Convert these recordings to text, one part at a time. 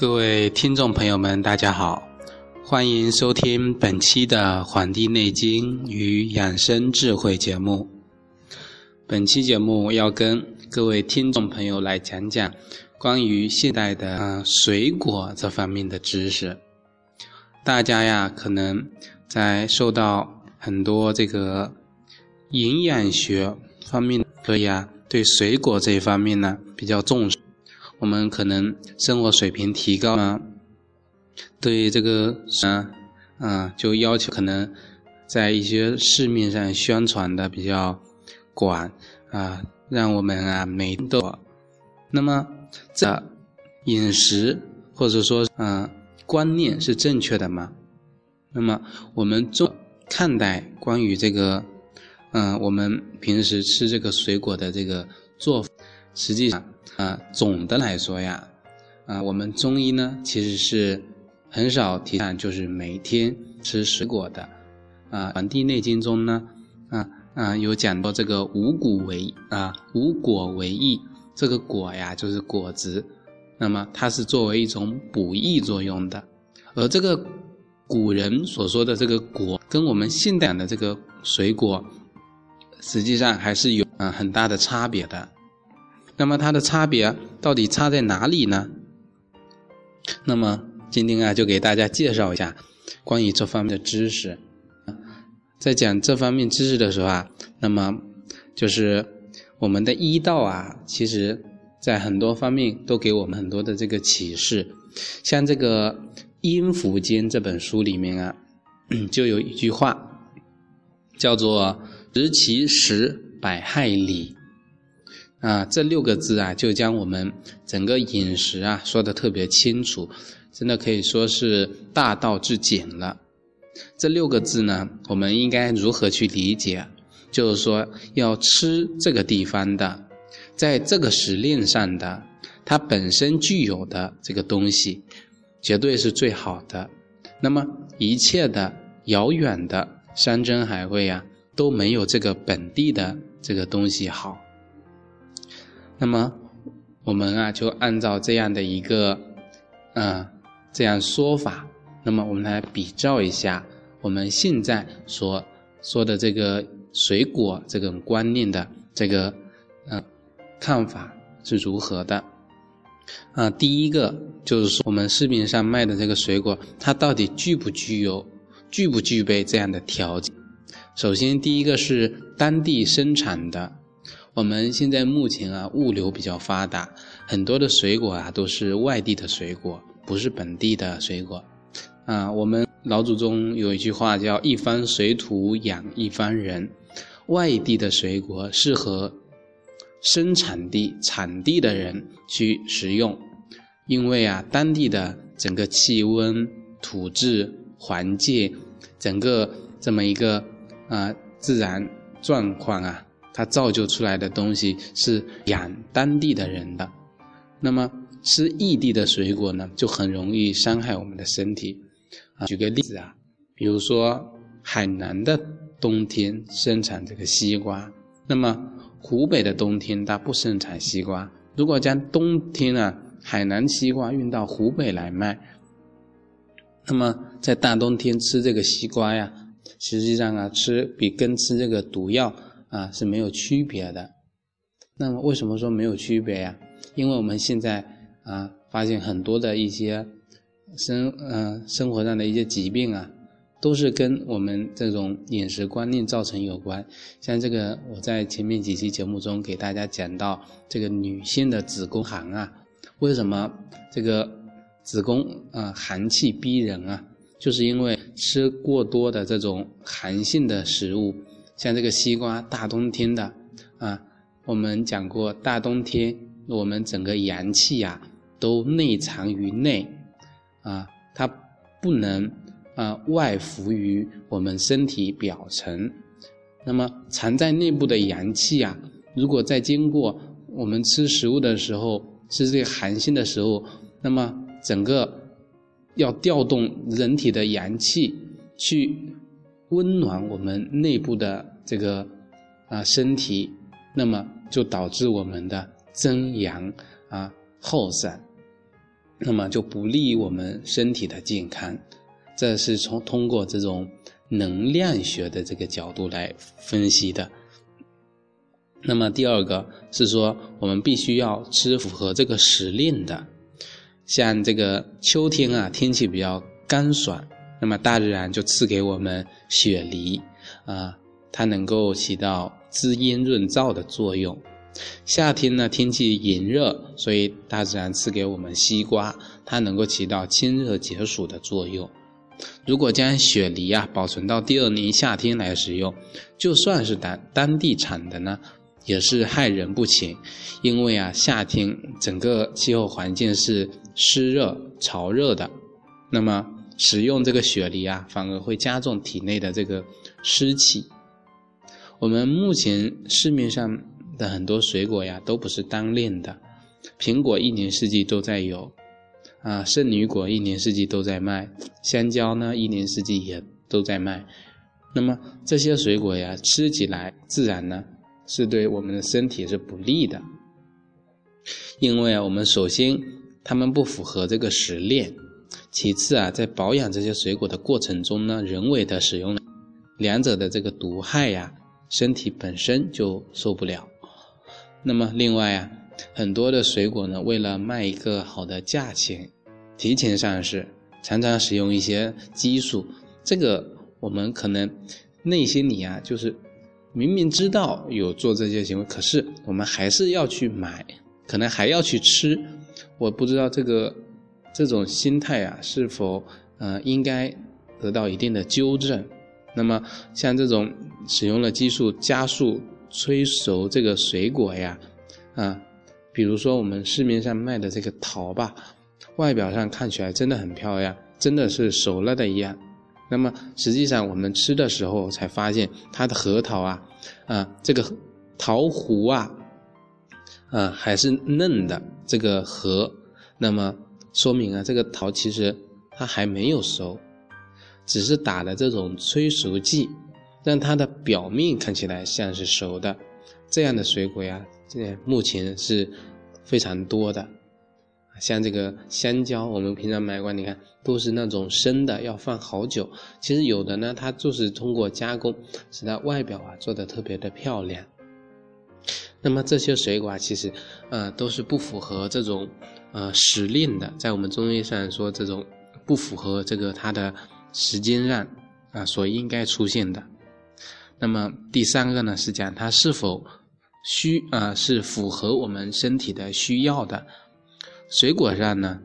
各位听众朋友们，大家好，欢迎收听本期的《黄帝内经与养生智慧》节目。本期节目要跟各位听众朋友来讲讲关于现代的水果这方面的知识。大家呀，可能在受到很多这个营养学方面，可以啊，对水果这一方面呢比较重视。我们可能生活水平提高了，对这个啊啊，就要求可能在一些市面上宣传的比较广啊，让我们啊每都。那么这饮食或者说啊观念是正确的吗？那么我们中看待关于这个嗯，我们平时吃这个水果的这个做法，实际上。啊，总的来说呀，啊，我们中医呢其实是很少提倡就是每天吃水果的。啊，《黄帝内经》中呢，啊啊有讲到这个五谷为啊五果为益，这个果呀就是果子，那么它是作为一种补益作用的。而这个古人所说的这个果，跟我们现代的这个水果，实际上还是有啊很大的差别的。那么它的差别到底差在哪里呢？那么今天啊，就给大家介绍一下关于这方面的知识。在讲这方面知识的时候啊，那么就是我们的医道啊，其实在很多方面都给我们很多的这个启示。像这个《阴符经》这本书里面啊，就有一句话叫做“食其实，百害里”。啊，这六个字啊，就将我们整个饮食啊说的特别清楚，真的可以说是大道至简了。这六个字呢，我们应该如何去理解？就是说，要吃这个地方的，在这个时令上的，它本身具有的这个东西，绝对是最好的。那么一切的遥远的山珍海味啊，都没有这个本地的这个东西好。那么，我们啊就按照这样的一个，嗯，这样说法，那么我们来比照一下我们现在所说的这个水果这种观念的这个，嗯，看法是如何的？啊，第一个就是说，我们市面上卖的这个水果，它到底具不具有、具不具备这样的条件？首先，第一个是当地生产的。我们现在目前啊，物流比较发达，很多的水果啊都是外地的水果，不是本地的水果。啊，我们老祖宗有一句话叫“一方水土养一方人”，外地的水果适合生产地、产地的人去食用，因为啊，当地的整个气温、土质、环境，整个这么一个啊自然状况啊。它造就出来的东西是养当地的人的，那么吃异地的水果呢，就很容易伤害我们的身体。举个例子啊，比如说海南的冬天生产这个西瓜，那么湖北的冬天它不生产西瓜。如果将冬天啊海南西瓜运到湖北来卖，那么在大冬天吃这个西瓜呀，实际上啊吃比跟吃这个毒药。啊是没有区别的，那么为什么说没有区别呀？因为我们现在啊发现很多的一些生嗯生活上的一些疾病啊，都是跟我们这种饮食观念造成有关。像这个我在前面几期节目中给大家讲到，这个女性的子宫寒啊，为什么这个子宫啊寒气逼人啊？就是因为吃过多的这种寒性的食物。像这个西瓜，大冬天的，啊，我们讲过，大冬天我们整个阳气呀都内藏于内，啊，它不能啊外浮于我们身体表层。那么藏在内部的阳气啊，如果在经过我们吃食物的时候，吃这个寒性的时候，那么整个要调动人体的阳气去。温暖我们内部的这个啊身体，那么就导致我们的增阳啊耗散。那么就不利于我们身体的健康。这是从通过这种能量学的这个角度来分析的。那么第二个是说，我们必须要吃符合这个时令的，像这个秋天啊，天气比较干爽，那么大自然就赐给我们雪梨啊，它能够起到滋阴润燥的作用。夏天呢，天气炎热，所以大自然赐给我们西瓜，它能够起到清热解暑的作用。如果将雪梨啊保存到第二年夏天来使用，就算是当当地产的呢。也是害人不浅，因为啊，夏天整个气候环境是湿热潮热的，那么使用这个雪梨啊，反而会加重体内的这个湿气。我们目前市面上的很多水果呀，都不是当令的，苹果一年四季都在有，啊，圣女果一年四季都在卖，香蕉呢一年四季也都在卖，那么这些水果呀，吃起来自然呢。是对我们的身体是不利的，因为啊，我们首先它们不符合这个时令，其次啊，在保养这些水果的过程中呢，人为的使用，两者的这个毒害呀，身体本身就受不了。那么另外啊，很多的水果呢，为了卖一个好的价钱，提前上市，常常使用一些激素，这个我们可能内心里啊，就是。明明知道有做这些行为，可是我们还是要去买，可能还要去吃。我不知道这个这种心态啊，是否呃应该得到一定的纠正。那么像这种使用了激素加速催熟这个水果呀，啊，比如说我们市面上卖的这个桃吧，外表上看起来真的很漂亮，真的是熟了的一样。那么实际上我们吃的时候才发现，它的核桃啊，啊这个桃核啊，啊还是嫩的这个核，那么说明啊这个桃其实它还没有熟，只是打了这种催熟剂，让它的表面看起来像是熟的。这样的水果呀，这目前是非常多的。像这个香蕉，我们平常买过，你看都是那种生的，要放好久。其实有的呢，它就是通过加工，使它外表啊做的特别的漂亮。那么这些水果啊，其实呃都是不符合这种呃时令的，在我们中医上说，这种不符合这个它的时间上啊所应该出现的。那么第三个呢，是讲它是否需啊是符合我们身体的需要的。水果上呢，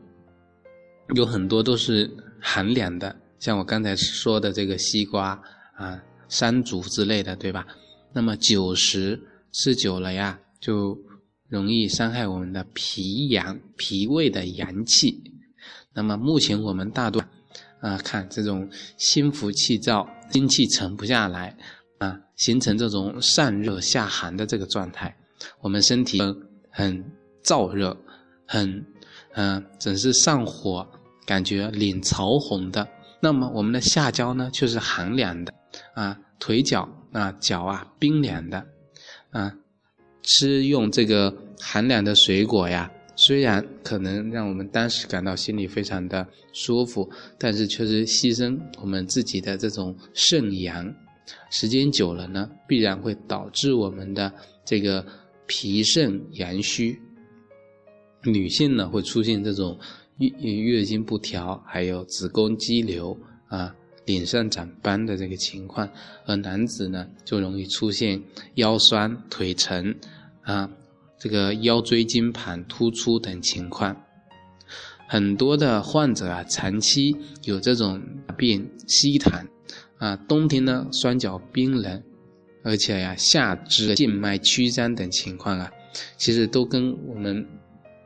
有很多都是寒凉的，像我刚才说的这个西瓜啊、山竹之类的，对吧？那么酒食吃久了呀，就容易伤害我们的脾阳、脾胃的阳气。那么目前我们大多啊，看这种心浮气躁、精气沉不下来啊，形成这种上热下寒的这个状态，我们身体很燥热，很。嗯，总是上火，感觉脸潮红的。那么我们的下焦呢，却是寒凉的，啊，腿脚啊，脚啊冰凉的，啊，吃用这个寒凉的水果呀，虽然可能让我们当时感到心里非常的舒服，但是却是牺牲我们自己的这种肾阳，时间久了呢，必然会导致我们的这个脾肾阳虚。女性呢会出现这种月月经不调，还有子宫肌瘤啊，脸上长斑的这个情况，而男子呢就容易出现腰酸腿沉啊，这个腰椎间盘突出等情况。很多的患者啊，长期有这种变膝痰啊，冬天呢双脚冰冷，而且呀下肢静脉曲张等情况啊，其实都跟我们。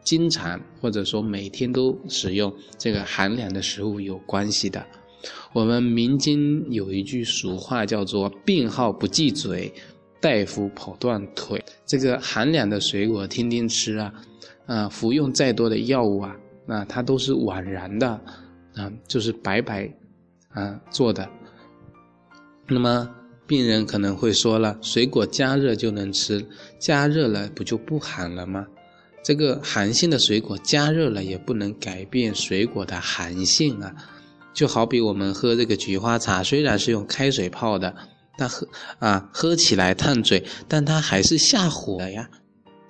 经常或者说每天都使用这个寒凉的食物有关系的。我们民间有一句俗话叫做“病号不忌嘴，大夫跑断腿”。这个寒凉的水果天天吃啊，啊，服用再多的药物啊，那它都是枉然的，啊，就是白白啊做的。那么病人可能会说了，水果加热就能吃，加热了不就不寒了吗？这个寒性的水果加热了也不能改变水果的寒性啊。就好比我们喝这个菊花茶，虽然是用开水泡的，但喝啊喝起来烫嘴，但它还是下火的呀。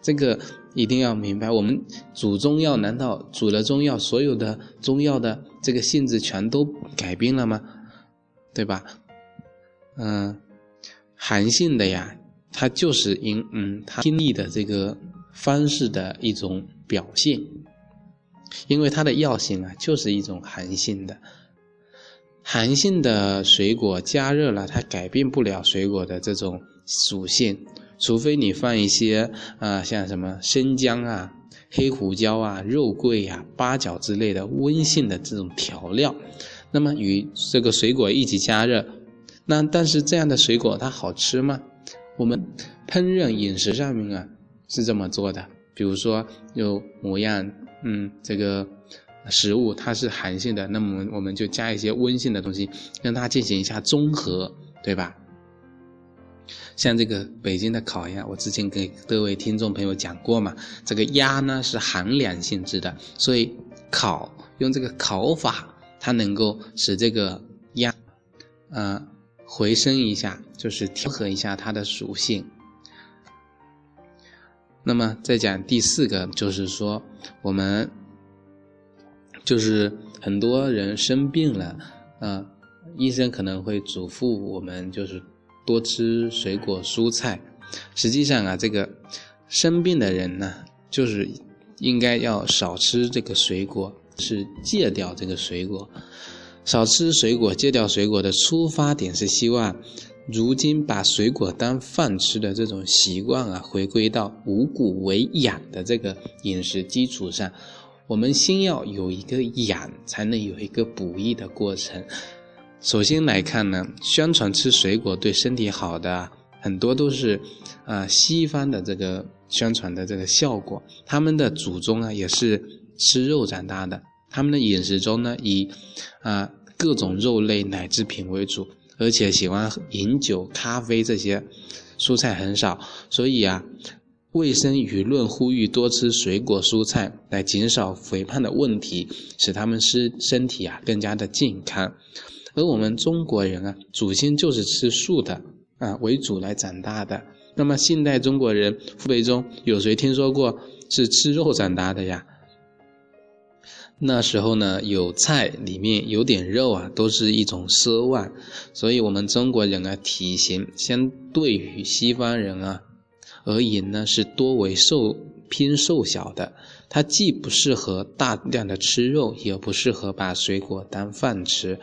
这个一定要明白。我们煮中药，难道煮了中药，所有的中药的这个性质全都改变了吗？对吧？嗯，寒性的呀，它就是因嗯它经历的这个方式的一种表现，因为它的药性啊，就是一种寒性的。寒性的水果加热了，它改变不了水果的这种属性，除非你放一些啊，像什么生姜啊、黑胡椒啊、肉桂呀、八角之类的温性的这种调料，那么与这个水果一起加热，那但是这样的水果它好吃吗？我们烹饪饮食上面啊是这么做的，比如说有模样，嗯，这个。食物它是寒性的，那么我们就加一些温性的东西，让它进行一下中和，对吧？像这个北京的烤鸭，我之前给各位听众朋友讲过嘛，这个鸭呢是寒凉性质的，所以烤用这个烤法，它能够使这个鸭，呃，回升一下，就是调和一下它的属性。那么再讲第四个，就是说我们。就是很多人生病了，啊，医生可能会嘱咐我们，就是多吃水果蔬菜。实际上啊，这个生病的人呢，就是应该要少吃这个水果，是戒掉这个水果。少吃水果，戒掉水果的出发点是希望，如今把水果当饭吃的这种习惯啊，回归到五谷为养的这个饮食基础上。我们先要有一个养，才能有一个补益的过程。首先来看呢，宣传吃水果对身体好的很多都是，啊，西方的这个宣传的这个效果。他们的祖宗啊也是吃肉长大的，他们的饮食中呢以，啊各种肉类奶制品为主，而且喜欢饮酒、咖啡这些，蔬菜很少，所以啊。卫生舆论呼吁多吃水果蔬菜，来减少肥胖的问题，使他们身身体啊更加的健康。而我们中国人啊，祖先就是吃素的啊为主来长大的。那么现代中国人父辈中有谁听说过是吃肉长大的呀？那时候呢，有菜里面有点肉啊，都是一种奢望。所以，我们中国人啊，体型相对于西方人啊。而言呢，是多为瘦偏瘦小的，它既不适合大量的吃肉，也不适合把水果当饭吃。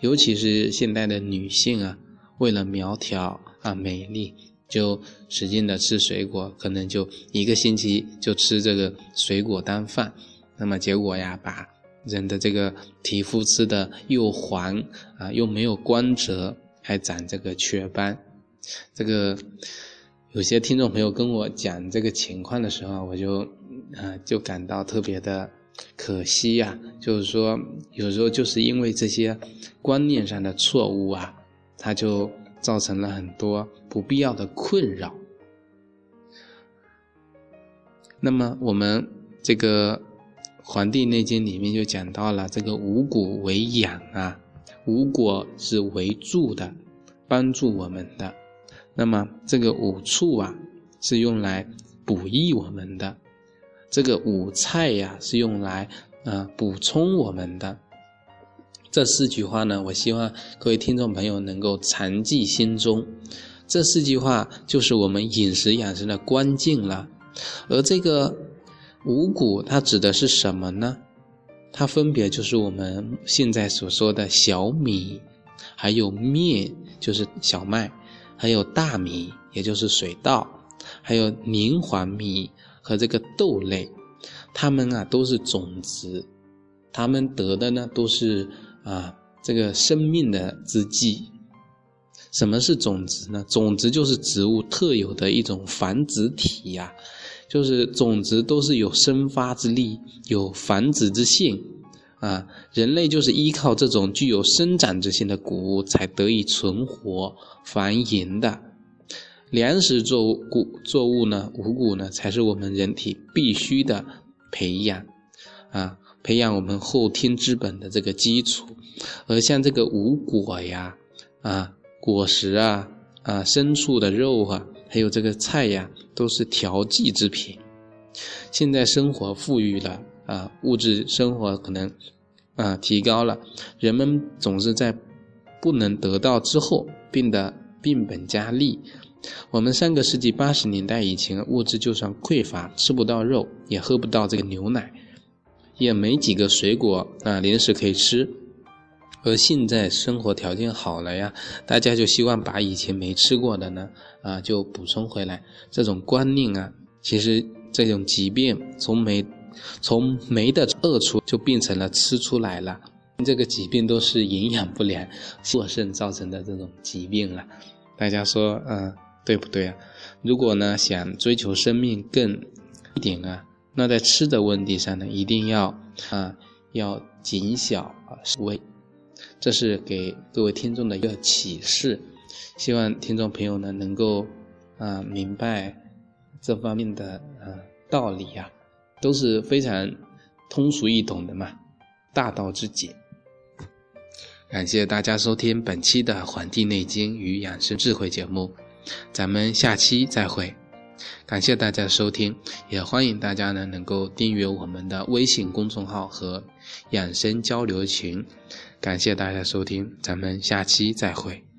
尤其是现代的女性啊，为了苗条啊美丽，就使劲的吃水果，可能就一个星期就吃这个水果当饭。那么结果呀，把人的这个皮肤吃的又黄啊，又没有光泽，还长这个雀斑，这个。有些听众朋友跟我讲这个情况的时候，我就，啊，就感到特别的可惜呀。就是说，有时候就是因为这些观念上的错误啊，它就造成了很多不必要的困扰。那么，我们这个《黄帝内经》里面就讲到了这个五谷为养啊，五果是为助的，帮助我们的。那么这个五畜啊，是用来补益我们的；这个五菜呀，是用来啊补充我们的。这四句话呢，我希望各位听众朋友能够常记心中。这四句话就是我们饮食养生的关键了。而这个五谷，它指的是什么呢？它分别就是我们现在所说的小米，还有面，就是小麦。还有大米，也就是水稻，还有黏黄米和这个豆类，它们啊都是种子，它们得的呢都是啊这个生命的之剂。什么是种子呢？种子就是植物特有的一种繁殖体呀，就是种子都是有生发之力，有繁殖之性。啊，人类就是依靠这种具有生长之性的谷物才得以存活繁衍的。粮食作物谷作物呢，五谷呢，才是我们人体必须的培养啊，培养我们后天之本的这个基础。而像这个五果呀，啊，果实啊，啊，牲畜的肉啊，还有这个菜呀，都是调剂之品。现在生活富裕了啊，物质生活可能啊提高了，人们总是在不能得到之后变得变本加厉。我们上个世纪八十年代以前，物质就算匮乏，吃不到肉，也喝不到这个牛奶，也没几个水果啊零食可以吃。而现在生活条件好了呀，大家就希望把以前没吃过的呢啊就补充回来。这种观念啊，其实这种疾病从没从没的饿出就变成了吃出来了。这个疾病都是营养不良 过剩造成的这种疾病了。大家说嗯对不对啊？如果呢想追求生命更一点啊，那在吃的问题上呢，一定要啊要谨小啊微。这是给各位听众的一个启示，希望听众朋友呢能够啊明白这方面的呃道理呀，都是非常通俗易懂的嘛，大道至简。感谢大家收听本期的《黄帝内经与养生智慧》节目，咱们下期再会。感谢大家收听，也欢迎大家呢能够订阅我们的微信公众号和养生交流群。感谢大家收听，咱们下期再会。